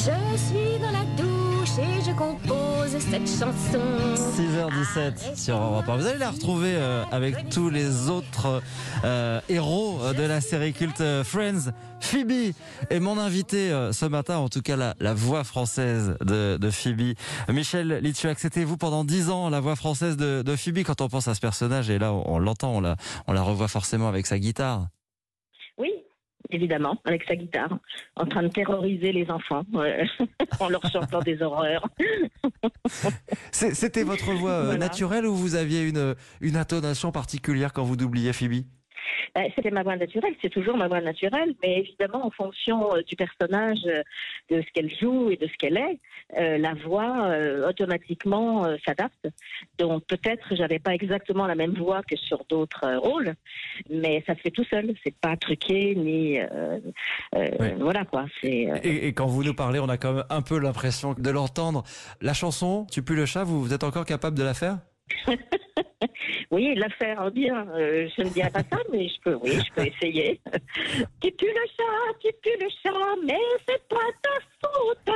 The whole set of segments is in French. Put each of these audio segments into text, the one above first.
Je suis dans la douche et je compose cette chanson. 6h17 sur Europe 1. Vous allez la retrouver euh, avec tous les autres euh, héros de la série culte euh, Friends. Phoebe est mon invité euh, ce matin, en tout cas la, la voix française de, de Phoebe. Michel Litchuak, c'était vous pendant 10 ans la voix française de, de Phoebe. Quand on pense à ce personnage, et là on, on l'entend, on la, on la revoit forcément avec sa guitare. Évidemment, avec sa guitare, en train de terroriser les enfants en leur chantant des horreurs. C'était votre voix euh, Voilà. naturelle ou vous aviez une, une intonation particulière quand vous doubliez Phoebe? C'était ma voix naturelle, c'est toujours ma voix naturelle, mais évidemment, en fonction euh, du personnage, euh, de ce qu'elle joue et de ce qu'elle est, euh, la voix automatiquement s'adapte. Donc peut-être j'avais pas exactement la même voix que sur d'autres rôles, mais ça se fait tout seul. C'est pas truqué ni voilà quoi. Et, et quand vous nous parlez, on a quand même un peu l'impression de l'entendre. La chanson, Tu pues le chat, vous, vous êtes encore capable de la faire? Oui, la faire bien. euh, je ne dirais pas ça, mais je peux, oui, je peux essayer. tu pues le chat, tu pues le chat, mais c'est pas ta faute.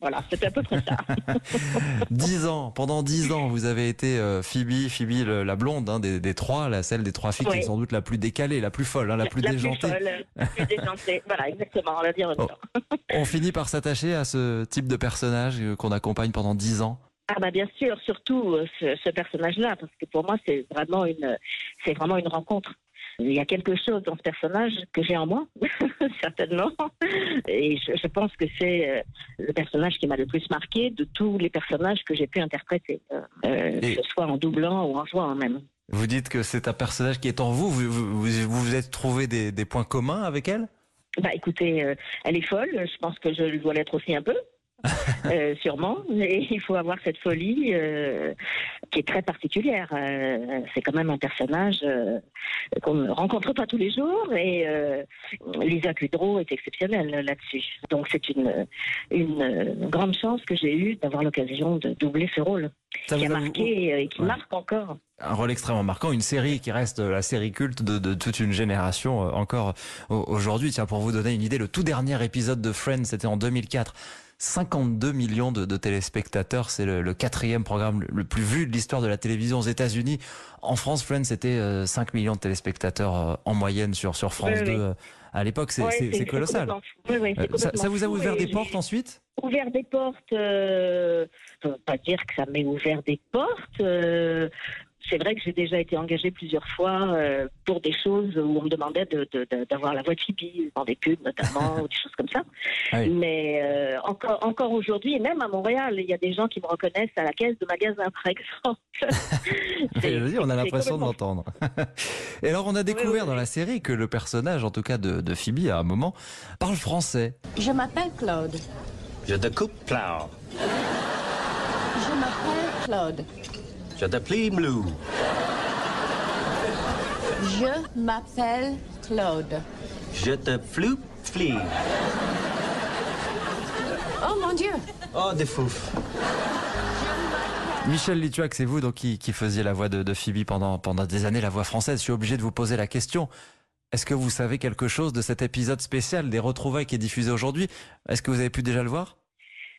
Voilà, c'est à peu près ça. Dix ans, pendant dix ans, vous avez été euh, Phoebe, Phoebe le- la blonde hein, des, des trois, la celle des trois filles qui est sans doute la plus décalée, la plus folle, hein, la plus déjantée. folle, la plus déjantée. Voilà, exactement, on va dire Oh. On finit par s'attacher à ce type de personnage euh, qu'on accompagne pendant dix ans. Ah bah bien sûr, surtout euh, ce, ce personnage-là, parce que pour moi c'est vraiment une, c'est vraiment une rencontre. Il y a quelque chose dans ce personnage que j'ai en moi, certainement, et je, je pense que c'est euh, le personnage qui m'a le plus marqué de tous les personnages que j'ai pu interpréter, euh, euh, Et- que ce soit en doublant ou en jouant même. Vous dites que c'est un personnage qui est en vous. Vous vous, vous, vous êtes trouvé des, des points communs avec elle? Bah écoutez, euh, elle est folle, je pense que je dois l'être aussi un peu. Euh, sûrement, et il faut avoir cette folie euh, qui est très particulière. Euh, c'est quand même un personnage qu'on ne rencontre pas tous les jours, et Lisa Kudrow est exceptionnelle là-dessus. Donc c'est une, une grande chance que j'ai eue d'avoir l'occasion de doubler ce rôle, Ça qui a marqué et qui Ouais. marque encore. un rôle extrêmement marquant, une série qui reste la série culte de, de toute une génération encore au- aujourd'hui. Tiens, pour vous donner une idée, le tout dernier épisode de Friends, c'était en 2004. 52 millions de, de téléspectateurs, c'est le, le quatrième programme le, plus vu de l'histoire de la télévision aux États-Unis. En France, Friends, c'était euh, 5 millions de téléspectateurs euh, en moyenne sur, sur France Oui, 2 oui. euh, à l'époque. C'est colossal. Euh, ça, vous a ouvert des portes ensuite? ouvert des portes, euh, je peux pas dire que ça m'ait ouvert des portes. euh, c'est vrai que j'ai déjà été engagée plusieurs fois euh, pour des choses où on me demandait de- de- de- d'avoir la voix de Phoebe, dans des pubs notamment, ou des choses comme ça. Ah oui. Mais euh, encore, encore aujourd'hui, et même à Montréal, il y a des gens qui me reconnaissent à la caisse de magasin, par exemple. On a l'impression de l'entendre. Et alors, on a découvert oui, dans la série que le personnage, en tout cas de, de Phoebe, à un moment, parle français. Je m'appelle Claude. Je te coupe plow. Je m'appelle Claude. Je te plie blue. Je m'appelle Claude. Je te floupe flee. Oh mon Dieu! Oh, des fouf. Michel Litouac, c'est vous donc qui, qui faisiez la voix de, de Phoebe pendant, pendant des années, la voix française. Je suis obligé de vous poser la question. Est-ce que vous savez quelque chose de cet épisode spécial des retrouvailles qui est diffusé aujourd'hui? Est-ce que vous avez pu déjà le voir?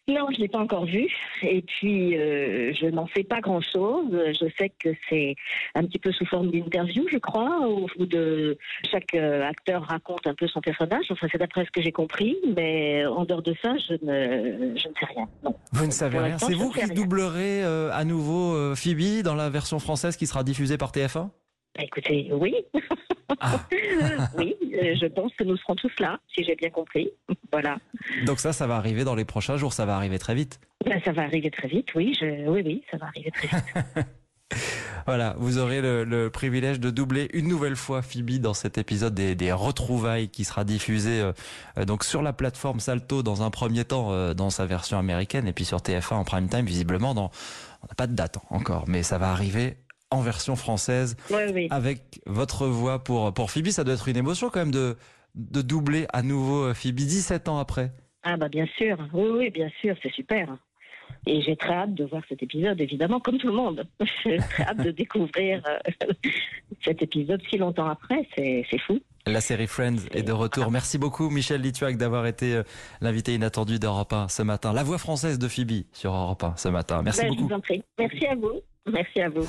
Non, je ne l'ai pas encore vu. Et puis, euh, je n'en sais pas grand-chose. Je sais que c'est un petit peu sous forme d'interview, je crois, où, où de, chaque euh, acteur raconte un peu son personnage. Enfin, c'est d'après ce que j'ai compris. Mais en dehors de ça, je ne, je ne sais rien. Non. Vous ne savez Pour rien. C'est vous qui rien. doublerez euh, à nouveau euh, Phoebe dans la version française qui sera diffusée par TF1 Bah, écoutez, oui. Ah. oui, euh, je pense que nous serons tous là, si j'ai bien compris. Voilà. Donc ça, ça va arriver dans les prochains jours, ça va arriver très vite. Ben, ça va arriver très vite, oui. Je, oui, oui, ça va arriver très vite. Voilà, vous aurez le, le privilège de doubler une nouvelle fois Phoebe dans cet épisode des, des retrouvailles qui sera diffusé euh, euh, donc sur la plateforme Salto dans un premier temps euh, dans sa version américaine et puis sur TF1 en prime time visiblement dans on n'a pas de date encore mais ça va arriver en version française Oui, oui. avec votre voix pour pour Phoebe ça doit être une émotion quand même de de doubler à nouveau euh, Phoebe 17 ans après. Ah bah bien sûr, oui, oui, bien sûr, c'est super. Et j'ai très hâte de voir cet épisode, évidemment, comme tout le monde. J'ai très hâte de découvrir euh, cet épisode si longtemps après, c'est fou. La série Friends est de retour. Merci beaucoup Michel Lituac d'avoir été euh, l'invité inattendu d'Europe 1 ce matin. La voix française de Phoebe sur Europe 1 ce matin. Merci Ben, je beaucoup. vous en prie. Merci à vous. Merci à vous.